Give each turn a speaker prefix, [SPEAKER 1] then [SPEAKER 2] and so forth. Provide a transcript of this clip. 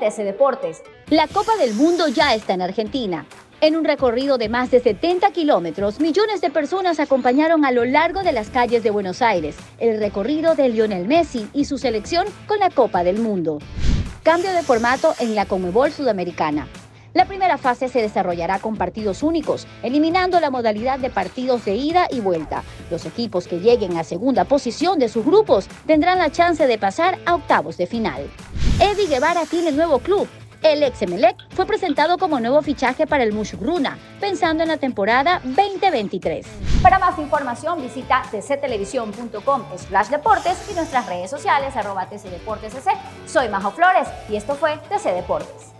[SPEAKER 1] TC Deportes. La Copa del Mundo ya está en Argentina. En un recorrido de más de 70 kilómetros, millones de personas acompañaron a lo largo de las calles de Buenos Aires el recorrido de Lionel Messi y su selección con la Copa del Mundo. Cambio de formato en la Conmebol Sudamericana. La primera fase se desarrollará con partidos únicos, eliminando la modalidad de partidos de ida y vuelta. Los equipos que lleguen a segunda posición de sus grupos tendrán la chance de pasar a octavos de final. Eddie Guevara tiene nuevo club el ex Emelec fue presentado como nuevo fichaje para el Mushugruna, pensando en la temporada 2023. Para más información visita tctelevisión.com slash deportes y nuestras redes sociales arroba tcdeportescc. Soy Majo Flores y esto fue TC Deportes.